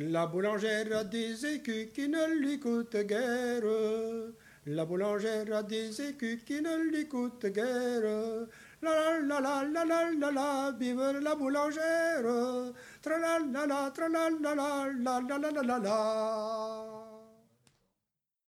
La boulangère a des écus qui ne lui coûtent guère. La boulangère a des écus qui ne lui coûtent guère. La la la la la la la, vive la boulangère. Tra la la la, tra la la la, la la la la la la.